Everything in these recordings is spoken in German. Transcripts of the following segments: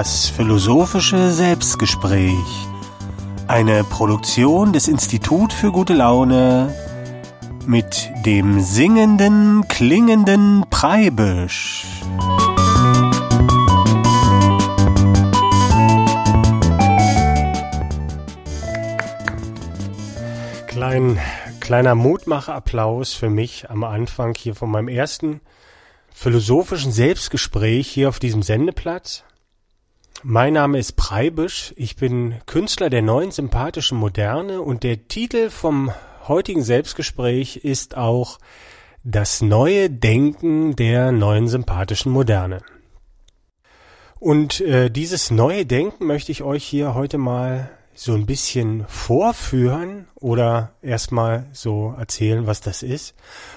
Das philosophische Selbstgespräch. Eine Produktion des Institut für gute Laune mit dem singenden, klingenden Preibisch. Klein, kleiner Mutmacherapplaus für mich am Anfang hier von meinem ersten philosophischen Selbstgespräch hier auf diesem Sendeplatz. Mein Name ist Preibisch, ich bin Künstler der neuen sympathischen Moderne und der Titel vom heutigen Selbstgespräch ist auch Das neue Denken der neuen sympathischen Moderne. Und äh, dieses neue Denken möchte ich euch hier heute mal so ein bisschen vorführen oder erstmal so erzählen, was das ist.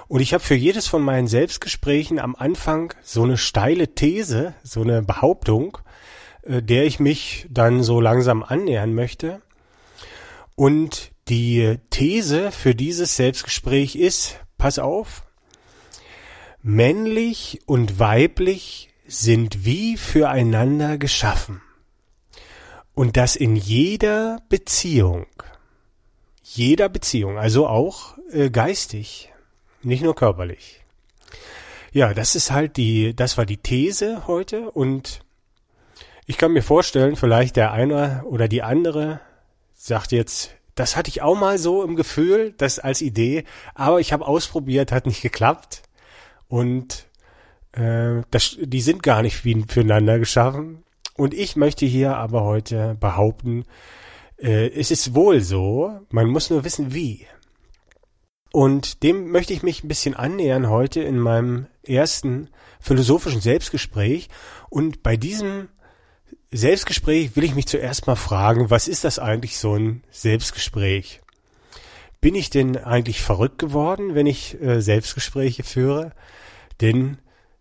Und ich habe für jedes von meinen Selbstgesprächen am Anfang so eine steile These, so eine Behauptung, äh, der ich mich dann so langsam annähern möchte. Und die These für dieses Selbstgespräch ist, pass auf, männlich und weiblich sind wie füreinander geschaffen. Und das in jeder Beziehung. Jeder Beziehung, also auch äh, geistig, nicht nur körperlich. Ja, das ist halt die, das war die These heute und ich kann mir vorstellen, vielleicht der eine oder die andere sagt jetzt, das hatte ich auch mal so im Gefühl, das als Idee, aber ich habe ausprobiert, hat nicht geklappt. Und äh, das, die sind gar nicht wie füreinander geschaffen. Und ich möchte hier aber heute behaupten, äh, es ist wohl so, man muss nur wissen wie. Und dem möchte ich mich ein bisschen annähern heute in meinem ersten philosophischen Selbstgespräch. Und bei diesem Selbstgespräch will ich mich zuerst mal fragen, was ist das eigentlich so ein Selbstgespräch? Bin ich denn eigentlich verrückt geworden, wenn ich äh, Selbstgespräche führe? Denn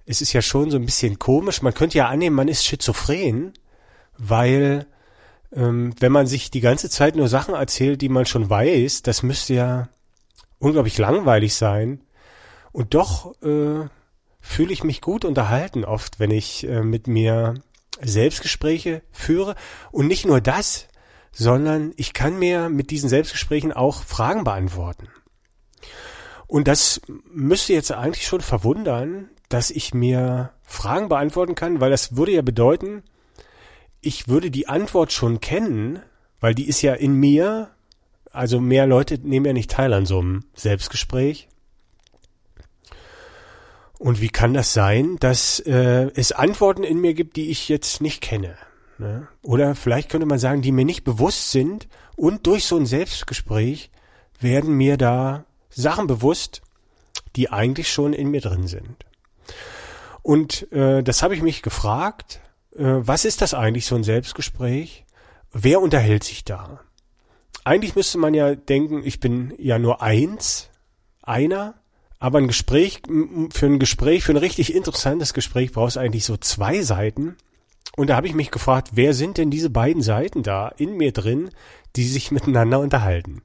es ist ja schon so ein bisschen komisch. Man könnte ja annehmen, man ist schizophren, weil ähm, wenn man sich die ganze Zeit nur Sachen erzählt, die man schon weiß, das müsste ja unglaublich langweilig sein. Und doch äh, fühle ich mich gut unterhalten oft, wenn ich äh, mit mir Selbstgespräche führe. Und nicht nur das, sondern ich kann mir mit diesen Selbstgesprächen auch Fragen beantworten. Und das müsste jetzt eigentlich schon verwundern, dass ich mir Fragen beantworten kann, weil das würde ja bedeuten, ich würde die Antwort schon kennen, weil die ist ja in mir. Also mehr Leute nehmen ja nicht teil an so einem Selbstgespräch. Und wie kann das sein, dass äh, es Antworten in mir gibt, die ich jetzt nicht kenne? Ne? Oder vielleicht könnte man sagen, die mir nicht bewusst sind und durch so ein Selbstgespräch werden mir da Sachen bewusst, die eigentlich schon in mir drin sind. Und äh, das habe ich mich gefragt, äh, was ist das eigentlich, so ein Selbstgespräch? Wer unterhält sich da? Eigentlich müsste man ja denken, ich bin ja nur eins, einer, aber ein Gespräch, für ein Gespräch, für ein richtig interessantes Gespräch brauchst du eigentlich so zwei Seiten. Und da habe ich mich gefragt, wer sind denn diese beiden Seiten da in mir drin, die sich miteinander unterhalten?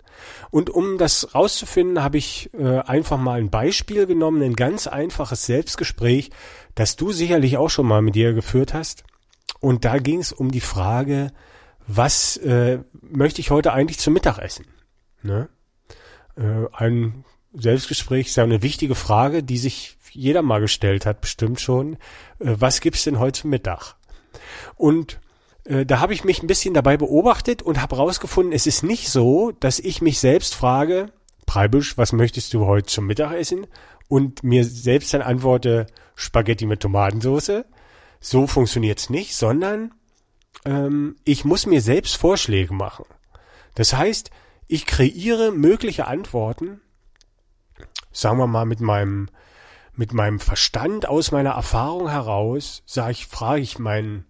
Und um das rauszufinden, habe ich äh, einfach mal ein Beispiel genommen, ein ganz einfaches Selbstgespräch, das du sicherlich auch schon mal mit dir geführt hast. Und da ging es um die Frage, was äh, möchte ich heute eigentlich zum Mittagessen? Ne? Äh, ein Selbstgespräch ist ja eine wichtige Frage, die sich jeder mal gestellt hat, bestimmt schon. Äh, was gibt's denn heute Mittag? Und äh, da habe ich mich ein bisschen dabei beobachtet und habe rausgefunden, es ist nicht so, dass ich mich selbst frage, Preibisch, was möchtest du heute zum Mittagessen? Und mir selbst dann antworte, Spaghetti mit Tomatensauce. So funktioniert's nicht, sondern ähm, ich muss mir selbst Vorschläge machen. Das heißt, ich kreiere mögliche Antworten sagen wir mal, mit meinem, mit meinem Verstand aus meiner Erfahrung heraus, sage ich, frage ich meinen,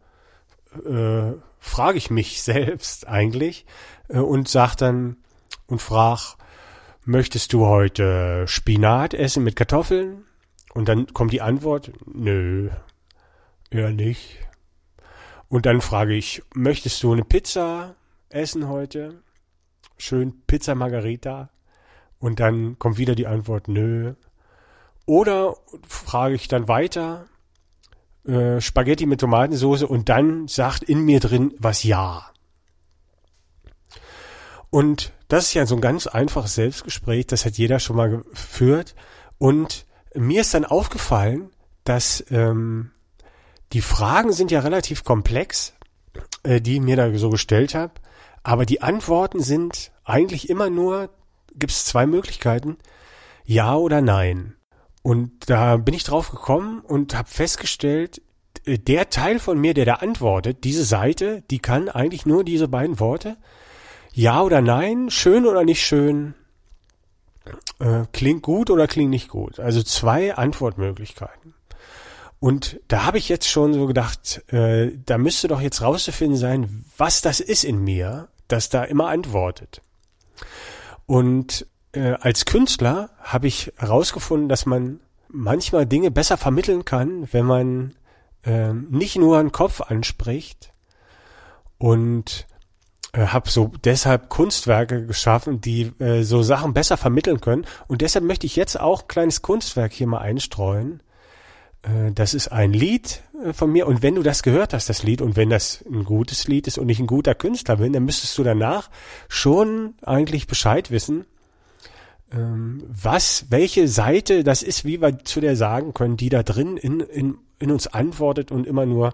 äh, frage ich mich selbst eigentlich äh, und sag dann und frag, möchtest du heute Spinat essen mit Kartoffeln? Und dann kommt die Antwort, nö, eher nicht. Und dann frage ich, möchtest du eine Pizza essen heute? Schön Pizza Margarita. Und dann kommt wieder die Antwort, nö. Oder frage ich dann weiter, äh, Spaghetti mit Tomatensauce und dann sagt in mir drin was Ja. Und das ist ja so ein ganz einfaches Selbstgespräch, das hat jeder schon mal geführt. Und mir ist dann aufgefallen, dass ähm, die Fragen sind ja relativ komplex, äh, die ich mir da so gestellt habe, aber die Antworten sind eigentlich immer nur, gibt es zwei Möglichkeiten, ja oder nein. Und da bin ich drauf gekommen und habe festgestellt, äh, der Teil von mir, der da antwortet, diese Seite, die kann eigentlich nur diese beiden Worte, ja oder nein, schön oder nicht schön, äh, klingt gut oder klingt nicht gut. Also zwei Antwortmöglichkeiten. Und da habe ich jetzt schon so gedacht, äh, da müsste doch jetzt rauszufinden sein, was das ist in mir, das da immer antwortet. Und äh, als Künstler habe ich herausgefunden, dass man manchmal Dinge besser vermitteln kann, wenn man äh, nicht nur einen Kopf anspricht und äh, habe so deshalb Kunstwerke geschaffen, die äh, so Sachen besser vermitteln können. Und deshalb möchte ich jetzt auch ein kleines Kunstwerk hier mal einstreuen. Äh, das ist ein Lied äh, von mir. Und wenn du das gehört hast, das Lied, und wenn das ein gutes Lied ist und ich ein guter Künstler bin, dann müsstest du danach schon eigentlich Bescheid wissen, ähm, was, welche Seite das ist, wie wir zu der sagen können, die da drin in, in, in uns antwortet und immer nur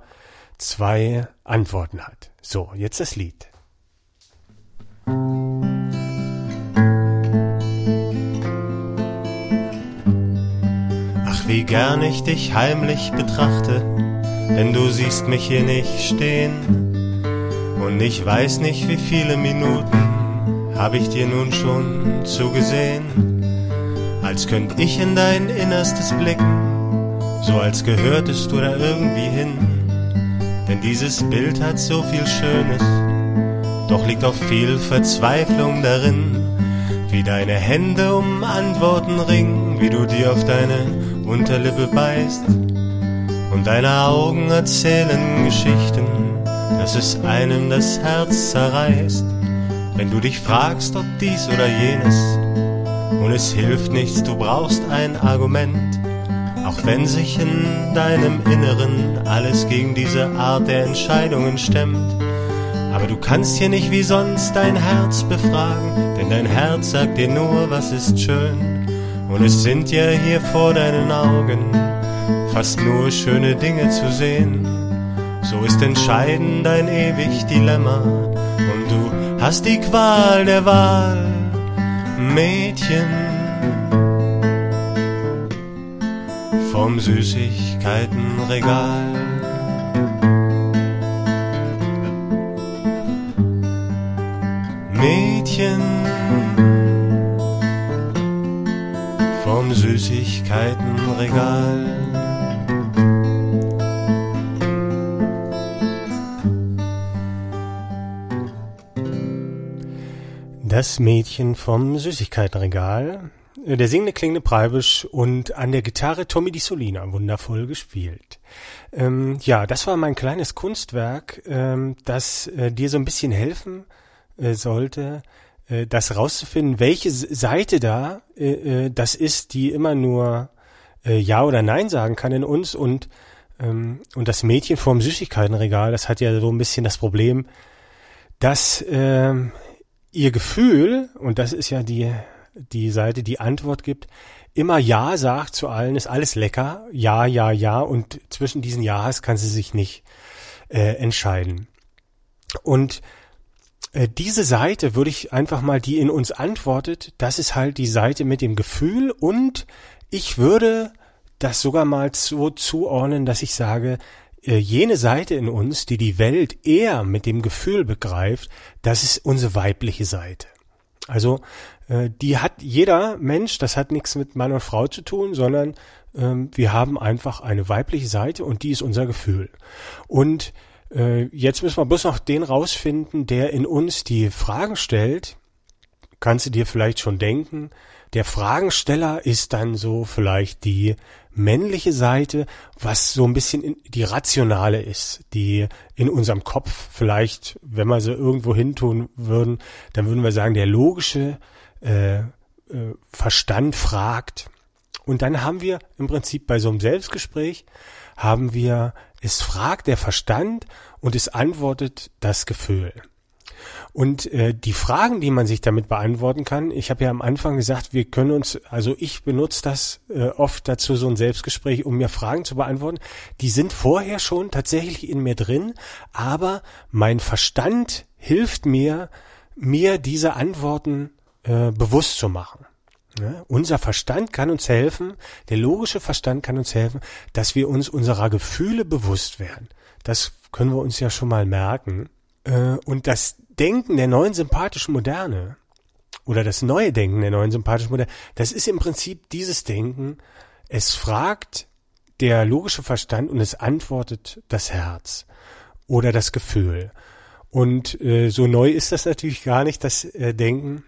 zwei Antworten hat. So, jetzt das Lied. Wie gern ich dich heimlich betrachte, denn du siehst mich hier nicht stehen. Und ich weiß nicht, wie viele Minuten hab ich dir nun schon zugesehen. Als könnt ich in dein Innerstes blicken, so als gehörtest du da irgendwie hin. Denn dieses Bild hat so viel Schönes doch liegt auch viel Verzweiflung darin, wie deine Hände um Antworten ringen, wie du dir auf deine Unterlippe beißt und deine Augen erzählen Geschichten, dass es einem das Herz zerreißt, wenn du dich fragst, ob dies oder jenes. Und es hilft nichts, du brauchst ein Argument, auch wenn sich in deinem Inneren alles gegen diese Art der Entscheidungen stemmt. Aber du kannst hier nicht wie sonst dein Herz befragen, denn dein Herz sagt dir nur, was ist schön. Und es sind ja hier vor deinen Augen fast nur schöne Dinge zu sehen. So ist entscheidend dein ewig Dilemma und du hast die Qual der Wahl, Mädchen. Vom Süßigkeitenregal. Mädchen Süßigkeitenregal. Das Mädchen vom Süßigkeitenregal. Der singende klingende Preibisch und an der Gitarre Tommy Di Solina, wundervoll gespielt. Ähm, ja, das war mein kleines Kunstwerk, ähm, das äh, dir so ein bisschen helfen äh, sollte, äh, das rauszufinden, welche Seite da äh, äh, das ist, die immer nur äh, Ja oder Nein sagen kann in uns und ähm, und das Mädchen vorm Süßigkeitenregal, das hat ja so ein bisschen das Problem, dass äh, ihr Gefühl, und das ist ja die, die Seite, die Antwort gibt, immer Ja sagt zu allen, ist alles lecker, ja, ja, ja, und zwischen diesen Ja's kann sie sich nicht äh, entscheiden. Und diese Seite würde ich einfach mal, die in uns antwortet, das ist halt die Seite mit dem Gefühl und ich würde das sogar mal so zuordnen, dass ich sage, äh, jene Seite in uns, die die Welt eher mit dem Gefühl begreift, das ist unsere weibliche Seite. Also äh, die hat jeder Mensch, das hat nichts mit Mann und Frau zu tun, sondern ähm, wir haben einfach eine weibliche Seite und die ist unser Gefühl. Und äh, jetzt müssen wir bloß noch den rausfinden, der in uns die Fragen stellt. Kannst du dir vielleicht schon denken, der Fragensteller ist dann so vielleicht die männliche Seite, was so ein bisschen die rationale ist, die in unserem Kopf vielleicht, wenn wir sie irgendwo hin tun würden, dann würden wir sagen, der logische äh, äh, Verstand fragt Und dann haben wir im Prinzip bei so einem Selbstgespräch haben wir, es fragt der Verstand und es antwortet das Gefühl. Und äh, die Fragen, die man sich damit beantworten kann, ich habe ja am Anfang gesagt, wir können uns, also ich benutze das äh, oft dazu, so ein Selbstgespräch, um mir Fragen zu beantworten. Die sind vorher schon tatsächlich in mir drin, aber mein Verstand hilft mir, mir diese Antworten äh, bewusst zu machen. Ja, unser Verstand kann uns helfen, der logische Verstand kann uns helfen, dass wir uns unserer Gefühle bewusst werden. Das können wir uns ja schon mal merken. Äh, und das Denken der neuen sympathischen Moderne oder das neue Denken der neuen sympathischen Moderne, das ist im Prinzip dieses Denken. Es fragt der logische Verstand und es antwortet das Herz oder das Gefühl. Und äh, so neu ist das natürlich gar nicht, das äh, Denken,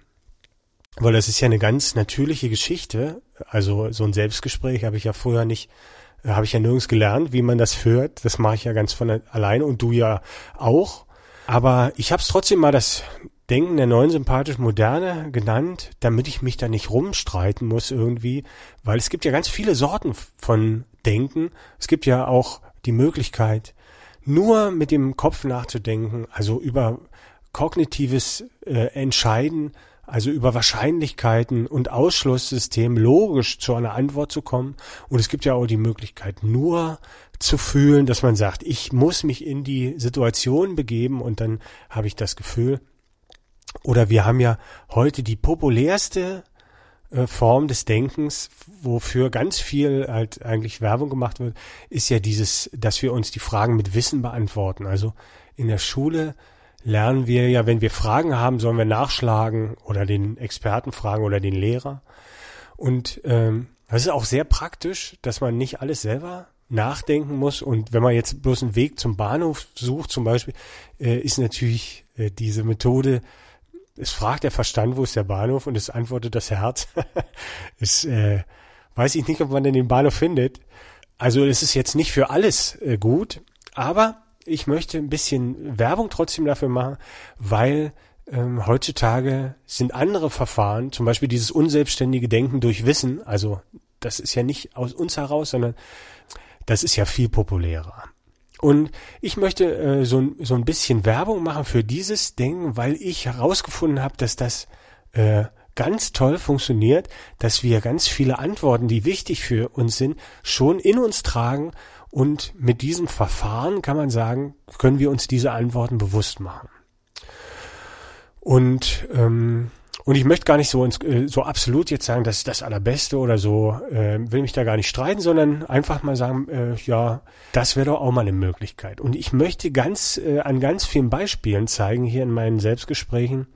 weil das ist ja eine ganz natürliche Geschichte. Also so ein Selbstgespräch habe ich ja vorher nicht, habe ich ja nirgends gelernt, wie man das führt. Das mache ich ja ganz von alleine und du ja auch. Aber ich habe es trotzdem mal das Denken der neuen sympathischen Moderne genannt, damit ich mich da nicht rumstreiten muss irgendwie, weil es gibt ja ganz viele Sorten von Denken. Es gibt ja auch die Möglichkeit, nur mit dem Kopf nachzudenken, also über kognitives äh, Entscheiden, also über Wahrscheinlichkeiten und Ausschlusssystem logisch zu einer Antwort zu kommen. Und es gibt ja auch die Möglichkeit, nur zu fühlen, dass man sagt, ich muss mich in die Situation begeben und dann habe ich das Gefühl. Oder wir haben ja heute die populärste äh, Form des Denkens, wofür ganz viel halt eigentlich Werbung gemacht wird, ist ja dieses, dass wir uns die Fragen mit Wissen beantworten. Also in der Schule lernen wir ja, wenn wir Fragen haben, sollen wir nachschlagen oder den Experten fragen oder den Lehrer. Und ähm, das ist auch sehr praktisch, dass man nicht alles selber nachdenken muss. Und wenn man jetzt bloß einen Weg zum Bahnhof sucht, zum Beispiel, äh, ist natürlich äh, diese Methode, es fragt der Verstand, wo ist der Bahnhof, und es antwortet das Herz. es äh, weiß ich nicht, ob man denn den Bahnhof findet. Also es ist jetzt nicht für alles äh, gut, aber ich möchte ein bisschen Werbung trotzdem dafür machen, weil ähm, heutzutage sind andere Verfahren, zum Beispiel dieses unselbstständige Denken durch Wissen, also das ist ja nicht aus uns heraus, sondern das ist ja viel populärer. Und ich möchte äh, so, so ein bisschen Werbung machen für dieses Denken, weil ich herausgefunden habe, dass das äh, ganz toll funktioniert, dass wir ganz viele Antworten, die wichtig für uns sind, schon in uns tragen und mit diesem Verfahren kann man sagen, können wir uns diese Antworten bewusst machen. Und ähm, und ich möchte gar nicht so ins, äh, so absolut jetzt sagen, das ist das Allerbeste oder so, äh, will mich da gar nicht streiten, sondern einfach mal sagen, äh, ja, das wäre doch auch mal eine Möglichkeit. Und ich möchte ganz äh, an ganz vielen Beispielen zeigen hier in meinen Selbstgesprächen,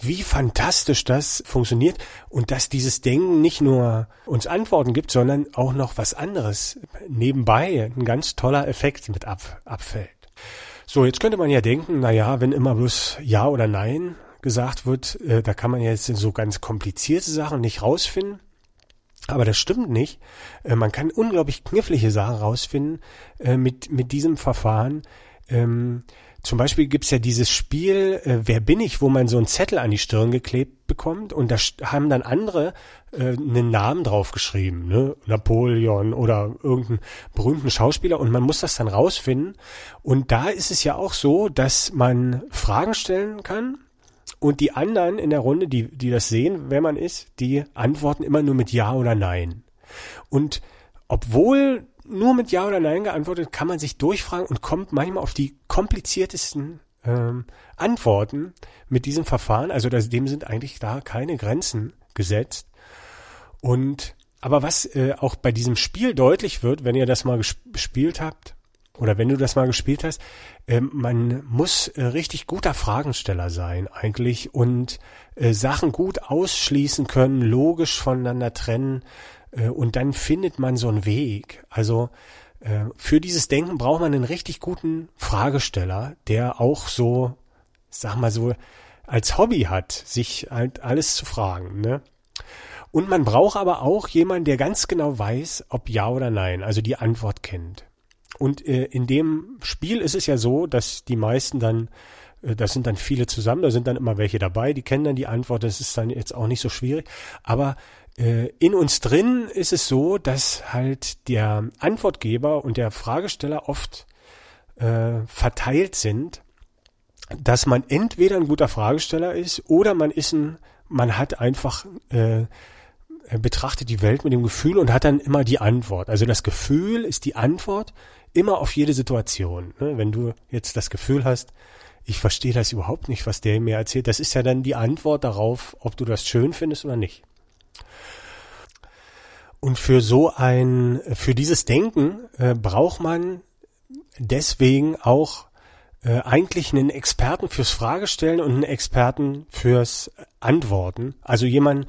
wie fantastisch das funktioniert und dass dieses Denken nicht nur uns Antworten gibt, sondern auch noch was anderes nebenbei, ein ganz toller Effekt mit ab, abfällt. So, jetzt könnte man ja denken, na ja, wenn immer bloß Ja oder Nein gesagt wird, äh, da kann man jetzt so ganz komplizierte Sachen nicht rausfinden. Aber das stimmt nicht. Äh, man kann unglaublich knifflige Sachen rausfinden äh, mit, mit diesem Verfahren. Ähm, zum Beispiel gibt's ja dieses Spiel äh, Wer bin ich, wo man so einen Zettel an die Stirn geklebt bekommt und da haben dann andere äh, einen Namen draufgeschrieben, ne? Napoleon oder irgendeinen berühmten Schauspieler und man muss das dann rausfinden. Und da ist es ja auch so, dass man Fragen stellen kann und die anderen in der Runde, die, die das sehen, wer man ist, die antworten immer nur mit Ja oder Nein. Und obwohl nur mit Ja oder Nein geantwortet, kann man sich durchfragen und kommt manchmal auf die kompliziertesten ähm, Antworten mit diesem Verfahren. Also das, dem sind eigentlich da keine Grenzen gesetzt. Und aber was äh, auch bei diesem Spiel deutlich wird, wenn ihr das mal gespielt habt, oder wenn du das mal gespielt hast, äh, man muss äh, richtig guter Fragensteller sein eigentlich und äh, Sachen gut ausschließen können, logisch voneinander trennen und dann findet man so einen Weg. Also äh, für dieses Denken braucht man einen richtig guten Fragesteller, der auch so, sag mal so, als Hobby hat, sich halt alles zu fragen. Ne? Und man braucht aber auch jemanden, der ganz genau weiß, ob ja oder nein, also die Antwort kennt. Und äh, in dem Spiel ist es ja so, dass die meisten dann äh, das sind dann viele zusammen, da sind dann immer welche dabei, die kennen dann die Antwort, das ist dann jetzt auch nicht so schwierig. Aber äh, in uns drin ist es so, dass halt der Antwortgeber und der Fragesteller oft äh, verteilt sind, dass man entweder ein guter Fragesteller ist oder man ist ein, man hat einfach äh, betrachtet die Welt mit dem Gefühl und hat dann immer die Antwort. Also das Gefühl ist die Antwort immer auf jede Situation. Ne? Wenn du jetzt das Gefühl hast, ich verstehe das überhaupt nicht, was der mir erzählt, das ist ja dann die Antwort darauf, ob du das schön findest oder nicht. Und für so ein, für dieses Denken äh, braucht man deswegen auch äh, eigentlich einen Experten fürs Fragestellen und einen Experten fürs Antworten. Also jemand,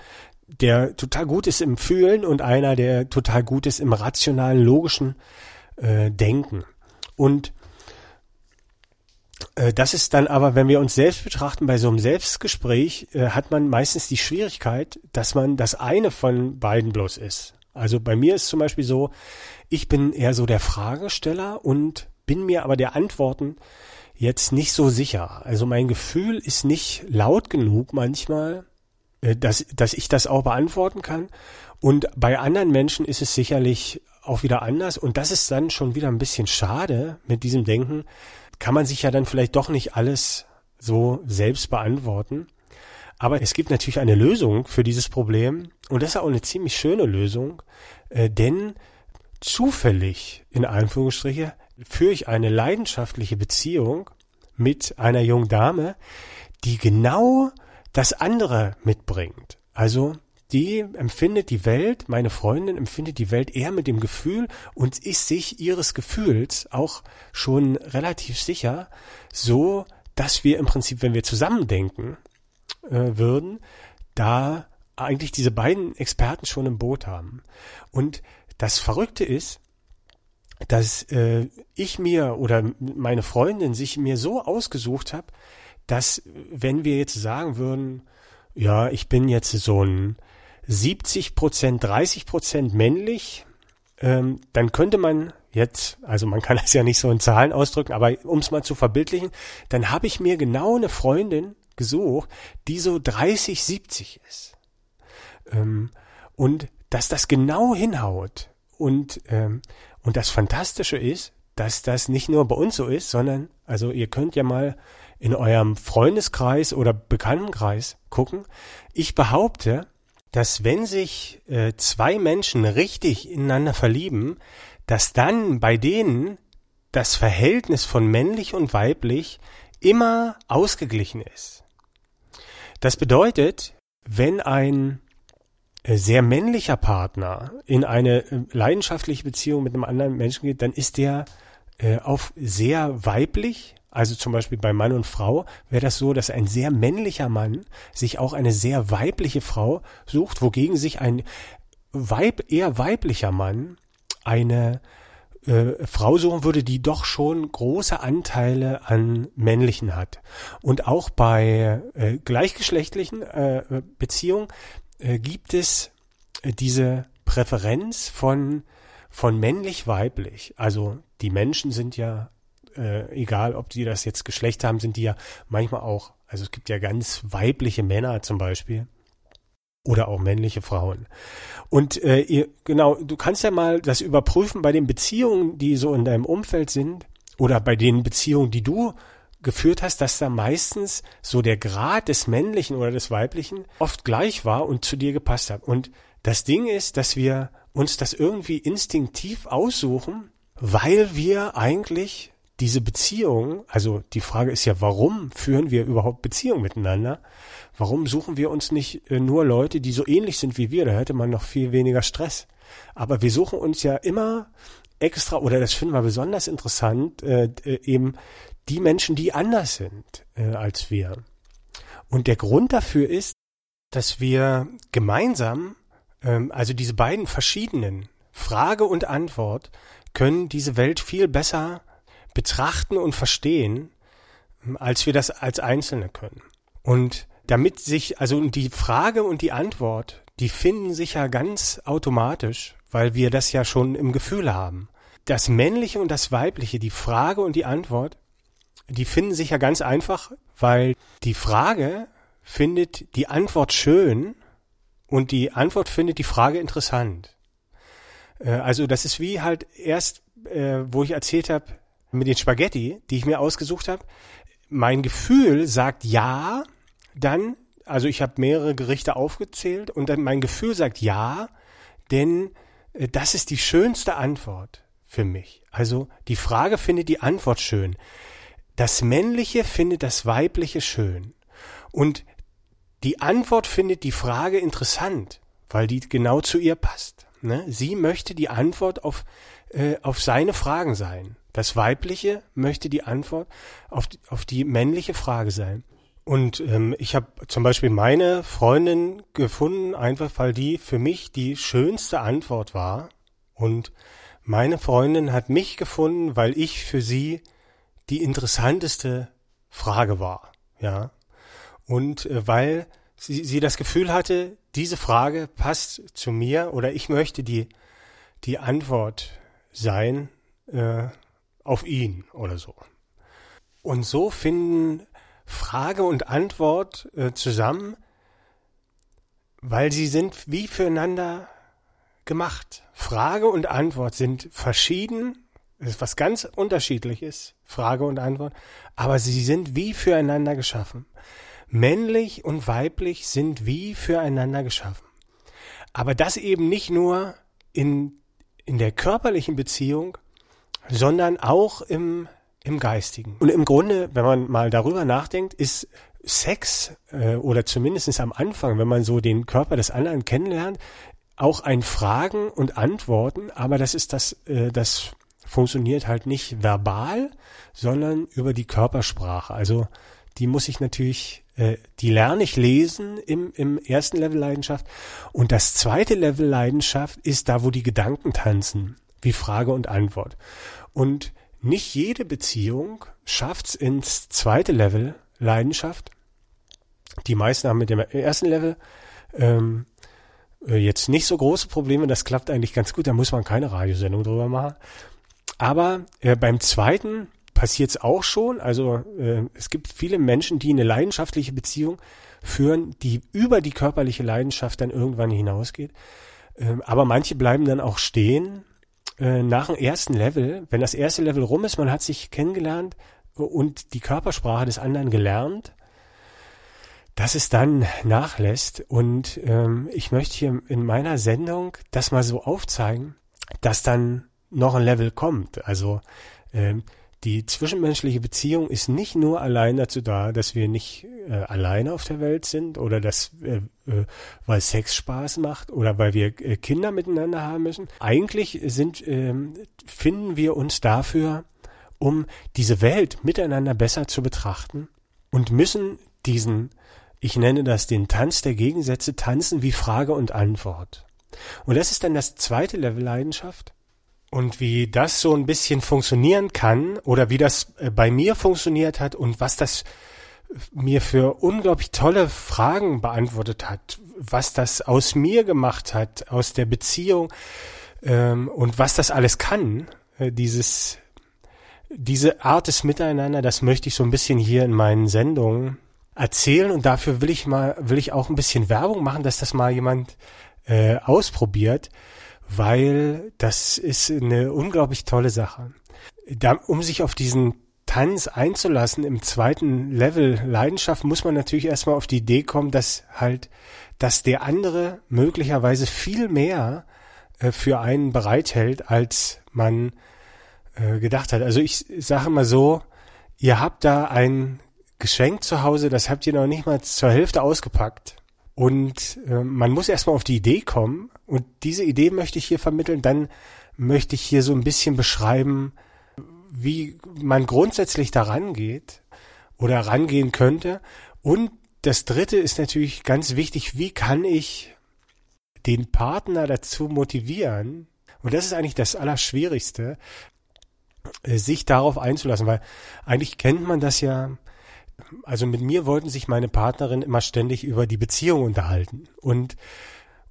der total gut ist im Fühlen und einer, der total gut ist im rationalen, logischen äh, Denken. Und das ist dann aber, wenn wir uns selbst betrachten, bei so einem Selbstgespräch äh, hat man meistens die Schwierigkeit, dass man das eine von beiden bloß ist. Also bei mir ist zum Beispiel so, ich bin eher so der Fragesteller und bin mir aber der Antworten jetzt nicht so sicher. Also mein Gefühl ist nicht laut genug manchmal, äh, dass, dass ich das auch beantworten kann. Und bei anderen Menschen ist es sicherlich auch wieder anders. Und das ist dann schon wieder ein bisschen schade mit diesem Denken. Kann man sich ja dann vielleicht doch nicht alles so selbst beantworten. Aber es gibt natürlich eine Lösung für dieses Problem und das ist auch eine ziemlich schöne Lösung, äh, denn zufällig, in Anführungsstriche, führe ich eine leidenschaftliche Beziehung mit einer jungen Dame, die genau das andere mitbringt. Also die empfindet die Welt, meine Freundin empfindet die Welt eher mit dem Gefühl und ist sich ihres Gefühls auch schon relativ sicher, so dass wir im Prinzip, wenn wir zusammen denken, äh, würden, da eigentlich diese beiden Experten schon im Boot haben. Und das Verrückte ist, dass äh, ich mir oder meine Freundin sich mir so ausgesucht habe, dass wenn wir jetzt sagen würden, ja, ich bin jetzt so ein 70 Prozent, 30 Prozent männlich, ähm, dann könnte man jetzt, also man kann das ja nicht so in Zahlen ausdrücken, aber um es mal zu verbildlichen, dann habe ich mir genau eine Freundin gesucht, die so 30, 70 ist. Ähm, und dass das genau hinhaut. Und, ähm, und das Fantastische ist, dass das nicht nur bei uns so ist, sondern, also ihr könnt ja mal in eurem Freundeskreis oder Bekanntenkreis gucken. Ich behaupte, dass wenn sich äh, zwei Menschen richtig ineinander verlieben, dass dann bei denen das Verhältnis von männlich und weiblich immer ausgeglichen ist. Das bedeutet, wenn ein äh, sehr männlicher Partner in eine äh, leidenschaftliche Beziehung mit einem anderen Menschen geht, dann ist der äh, auf sehr weiblich, also zum Beispiel bei Mann und Frau wäre das so, dass ein sehr männlicher Mann sich auch eine sehr weibliche Frau sucht, wogegen sich ein Weib, eher weiblicher Mann eine äh, Frau suchen würde, die doch schon große Anteile an männlichen hat. Und auch bei äh, gleichgeschlechtlichen äh, Beziehungen äh, gibt es äh, diese Präferenz von von männlich-weiblich. Also die Menschen sind ja, äh, egal ob die das jetzt Geschlecht haben, sind die ja manchmal auch, also es gibt ja ganz weibliche Männer zum Beispiel oder auch männliche Frauen. Und äh, ihr, genau, du kannst ja mal das überprüfen bei den Beziehungen, die so in deinem Umfeld sind oder bei den Beziehungen, die du geführt hast, dass da meistens so der Grad des männlichen oder des weiblichen oft gleich war und zu dir gepasst hat. Und das Ding ist, dass wir uns das irgendwie instinktiv aussuchen, weil wir eigentlich diese Beziehung, also die Frage ist ja, warum führen wir überhaupt Beziehungen miteinander? Warum suchen wir uns nicht äh, nur Leute, die so ähnlich sind wie wir? Da hätte man noch viel weniger Stress. Aber wir suchen uns ja immer extra, oder das finden wir besonders interessant, äh, äh, eben die Menschen, die anders sind äh, als wir. Und der Grund dafür ist, dass wir gemeinsam, ähm, also diese beiden verschiedenen Frage und Antwort, können diese Welt viel besser betrachten und verstehen, als wir das als Einzelne können. Und damit sich, also die Frage und die Antwort, die finden sich ja ganz automatisch, weil wir das ja schon im Gefühl haben. Das Männliche und das Weibliche, die Frage und die Antwort, die finden sich ja ganz einfach, weil die Frage findet die Antwort schön und die Antwort findet die Frage interessant. Äh, also das ist wie halt erst, äh, wo ich erzählt habe mit den Spaghetti, die ich mir ausgesucht habe. Mein Gefühl sagt ja, dann, also ich habe mehrere Gerichte aufgezählt und dann mein Gefühl sagt ja, denn äh, das ist die schönste Antwort für mich. Also die Frage findet die Antwort schön. Das Männliche findet das Weibliche schön. Und die Antwort findet die Frage interessant, weil die genau zu ihr passt. Ne? Sie möchte die Antwort auf, äh, auf seine Fragen sein. Das Weibliche möchte die Antwort auf, auf die männliche Frage sein. Und ähm, ich habe zum Beispiel meine Freundin gefunden, einfach weil die für mich die schönste Antwort war. Und meine Freundin hat mich gefunden, weil ich für sie die interessanteste Frage war. Ja, und äh, weil sie, sie das Gefühl hatte, diese Frage passt zu mir oder ich möchte die, die Antwort sein äh, auf ihn oder so. Und so finden Frage und Antwort äh, zusammen, weil sie sind wie füreinander gemacht. Frage und Antwort sind verschieden, das ist was ganz unterschiedliches, Frage und Antwort, aber sie sind wie füreinander geschaffen. Männlich und weiblich sind wie füreinander geschaffen. Aber das eben nicht nur in, in der körperlichen Beziehung, sondern auch im, im Geistigen. Und im Grunde, wenn man mal darüber nachdenkt, ist Sex äh, oder zumindest am Anfang, wenn man so den Körper des anderen kennenlernt, auch ein Fragen und Antworten, aber das ist das, äh, das funktioniert halt nicht verbal, sondern über die Körpersprache. Also die muss ich natürlich, äh, die lerne ich lesen im, im ersten Level Leidenschaft. Und das zweite Level Leidenschaft ist da, wo die Gedanken tanzen, wie Frage und Antwort. Und nicht jede Beziehung schafft's ins zweite Level Leidenschaft. Die meisten haben mit dem ersten Level ähm, äh, jetzt nicht so große Probleme. Das klappt eigentlich ganz gut. Da muss man keine Radiosendung drüber machen. Aber äh, beim zweiten passiert es auch schon. Also äh, es gibt viele Menschen, die eine leidenschaftliche Beziehung führen, die über die körperliche Leidenschaft dann irgendwann hinausgeht. Ähm, aber manche bleiben dann auch stehen äh, nach dem ersten Level. Wenn das erste Level rum ist, man hat sich kennengelernt und die Körpersprache des anderen gelernt, dass es dann nachlässt. Und ähm, ich möchte hier in meiner Sendung das mal so aufzeigen, dass dann noch ein Level kommt. Also ähm, die zwischenmenschliche Beziehung ist nicht nur allein dazu da, dass wir nicht äh, alleine auf der Welt sind oder dass, äh, äh, weil Sex Spaß macht oder weil wir äh, Kinder miteinander haben müssen. Eigentlich sind, äh, finden wir uns dafür, um diese Welt miteinander besser zu betrachten und müssen diesen, ich nenne das den Tanz der Gegensätze, tanzen wie Frage und Antwort. Und das ist dann das zweite Level Leidenschaft. Und wie das so ein bisschen funktionieren kann oder wie das äh, bei mir funktioniert hat und was das mir für unglaublich tolle Fragen beantwortet hat, was das aus mir gemacht hat, aus der Beziehung ähm, und was das alles kann, äh, dieses diese Art des Miteinander, das möchte ich so ein bisschen hier in meinen Sendungen erzählen und dafür will ich mal will ich auch ein bisschen Werbung machen, dass das mal jemand äh, ausprobiert weil das ist eine unglaublich tolle Sache. Da, um sich auf diesen Tanz einzulassen im zweiten Level Leidenschaft, muss man natürlich erstmal auf die Idee kommen, dass halt, dass der andere möglicherweise viel mehr äh, für einen bereithält, als man äh, gedacht hat. Also ich sage mal so, ihr habt da ein Geschenk zu Hause, das habt ihr noch nicht mal zur Hälfte ausgepackt. Und äh, man muss erstmal auf die Idee kommen. Und diese Idee möchte ich hier vermitteln. Dann möchte ich hier so ein bisschen beschreiben, wie man grundsätzlich daran geht oder rangehen könnte. Und das dritte ist natürlich ganz wichtig, wie kann ich den Partner dazu motivieren, und das ist eigentlich das Allerschwierigste, äh, sich darauf einzulassen, weil eigentlich kennt man das ja, also mit mir wollten sich meine Partnerin immer ständig über die Beziehung unterhalten. Und,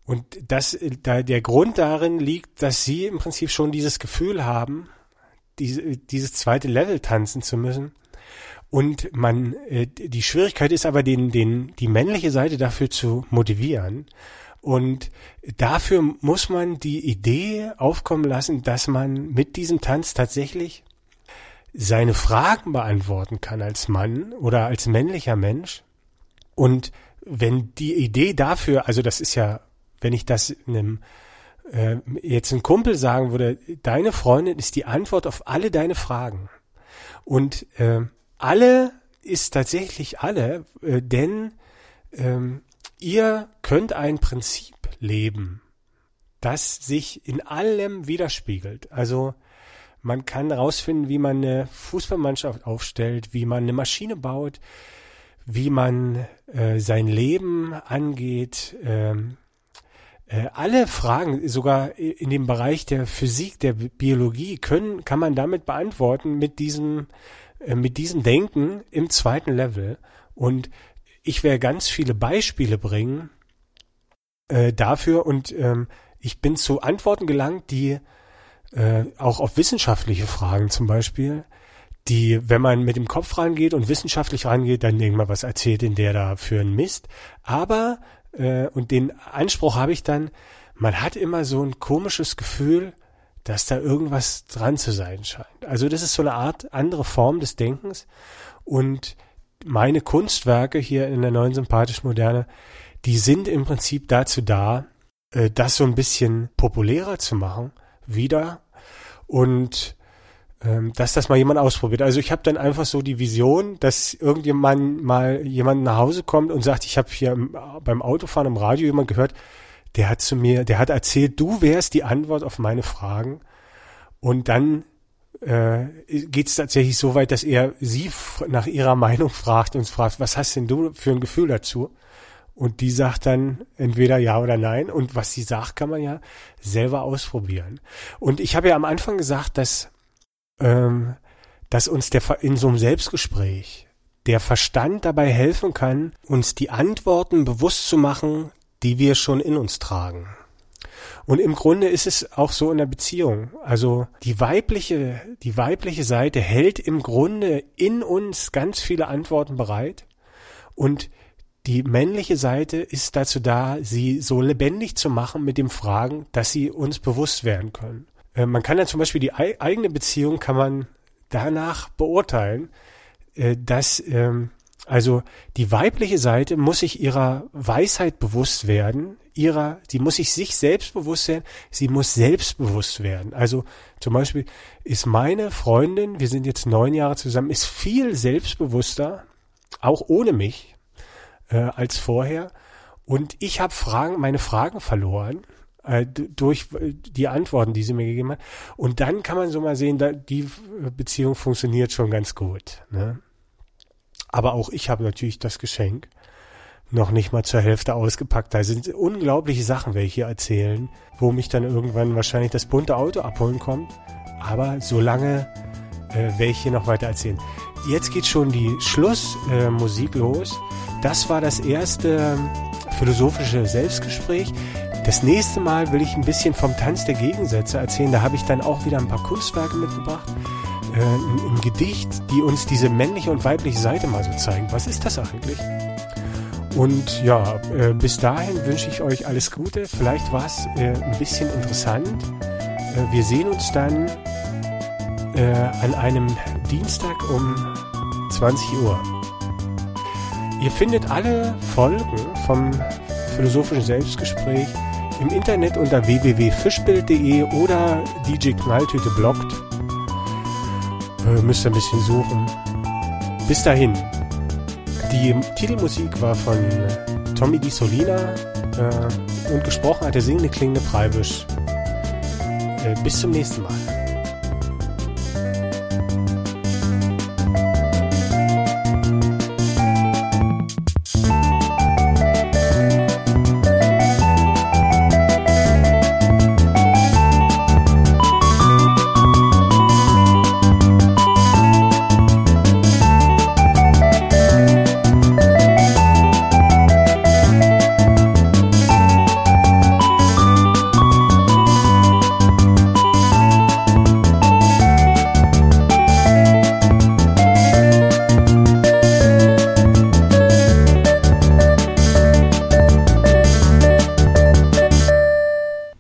und das, da, der Grund darin liegt, dass sie im Prinzip schon dieses Gefühl haben, diese, dieses zweite Level tanzen zu müssen. Und man, äh, die Schwierigkeit ist aber, den, den, die männliche Seite dafür zu motivieren. Und dafür muss man die Idee aufkommen lassen, dass man mit diesem Tanz tatsächlich seine Fragen beantworten kann als Mann oder als männlicher Mensch. Und wenn die Idee dafür, also das ist ja, wenn ich das einem äh, jetzt ein Kumpel sagen würde, deine Freundin ist die Antwort auf alle deine Fragen. Und äh, alle ist tatsächlich alle, äh, denn ähm, ihr könnt ein Prinzip leben, das sich in allem widerspiegelt. Also man kann herausfinden, wie man eine Fußballmannschaft aufstellt, wie man eine Maschine baut, wie man äh, sein Leben angeht. Ähm, äh, alle Fragen, sogar in dem Bereich der Physik, der Biologie, können, kann man damit beantworten mit diesem, äh, mit diesem Denken im zweiten Level. Und ich werde ganz viele Beispiele bringen äh, dafür und ähm, ich bin zu Antworten gelangt, die äh, auch auf wissenschaftliche Fragen zum Beispiel, die, wenn man mit dem Kopf rangeht und wissenschaftlich rangeht, dann irgendwann was erzählt, in der da für einen Mist. Aber, äh, und den Anspruch habe ich dann, man hat immer so ein komisches Gefühl, dass da irgendwas dran zu sein scheint. Also das ist so eine Art andere Form des Denkens. Und meine Kunstwerke hier in der neuen sympathischen Moderne, die sind im Prinzip dazu da, äh, das so ein bisschen populärer zu machen, wieder. Und dass das mal jemand ausprobiert. Also ich habe dann einfach so die Vision, dass irgendjemand mal jemand nach Hause kommt und sagt, ich habe hier beim Autofahren im Radio jemand gehört, der hat zu mir, der hat erzählt, du wärst die Antwort auf meine Fragen. Und dann äh, geht es tatsächlich so weit, dass er sie nach ihrer Meinung fragt und fragt, was hast denn du für ein Gefühl dazu? Und die sagt dann entweder ja oder nein. Und was sie sagt, kann man ja selber ausprobieren. Und ich habe ja am Anfang gesagt, dass, ähm, dass uns der in so einem Selbstgespräch der Verstand dabei helfen kann, uns die Antworten bewusst zu machen, die wir schon in uns tragen. Und im Grunde ist es auch so in der Beziehung. Also die weibliche, die weibliche Seite hält im Grunde in uns ganz viele Antworten bereit und die männliche Seite ist dazu da, sie so lebendig zu machen mit dem Fragen, dass sie uns bewusst werden können. Äh, man kann ja zum Beispiel die eigene Beziehung kann man danach beurteilen, äh, dass ähm, also die weibliche Seite muss sich ihrer Weisheit bewusst werden, ihrer, sie muss sich sich selbst bewusst werden, sie muss selbstbewusst werden. Also zum Beispiel ist meine Freundin, wir sind jetzt neun Jahre zusammen, ist viel selbstbewusster, auch ohne mich, äh, als vorher. Und ich habe Fragen, meine Fragen verloren äh, durch äh, die Antworten, die sie mir gegeben hat. Und dann kann man so mal sehen, da, die Beziehung funktioniert schon ganz gut. Ne? Aber auch ich habe natürlich das Geschenk noch nicht mal zur Hälfte ausgepackt. Da sind unglaubliche Sachen, welche hier erzählen, wo mich dann irgendwann wahrscheinlich das bunte Auto abholen kommt. Aber solange äh, werde ich hier noch weiter erzählen. Jetzt geht schon die Schlussmusik äh, los. Das war das erste ähm, philosophische Selbstgespräch. Das nächste Mal will ich ein bisschen vom Tanz der Gegensätze erzählen. Da habe ich dann auch wieder ein paar Kunstwerke mitgebracht. Äh, ein, ein Gedicht, die uns diese männliche und weibliche Seite mal so zeigen. Was ist das eigentlich? Und ja, äh, bis dahin wünsche ich euch alles Gute. Vielleicht war es äh, ein bisschen interessant. Äh, wir sehen uns dann äh, an einem Dienstag um 20 Uhr. Ihr findet alle Folgen vom philosophischen Selbstgespräch im Internet unter www.fischbild.de oder DJ Knalltüte bloggt. Äh, müsst ihr ein bisschen suchen. Bis dahin. Die Titelmusik war von Tommy Di Solina äh, und gesprochen hat der singende klingende Preibisch. Äh, bis zum nächsten Mal.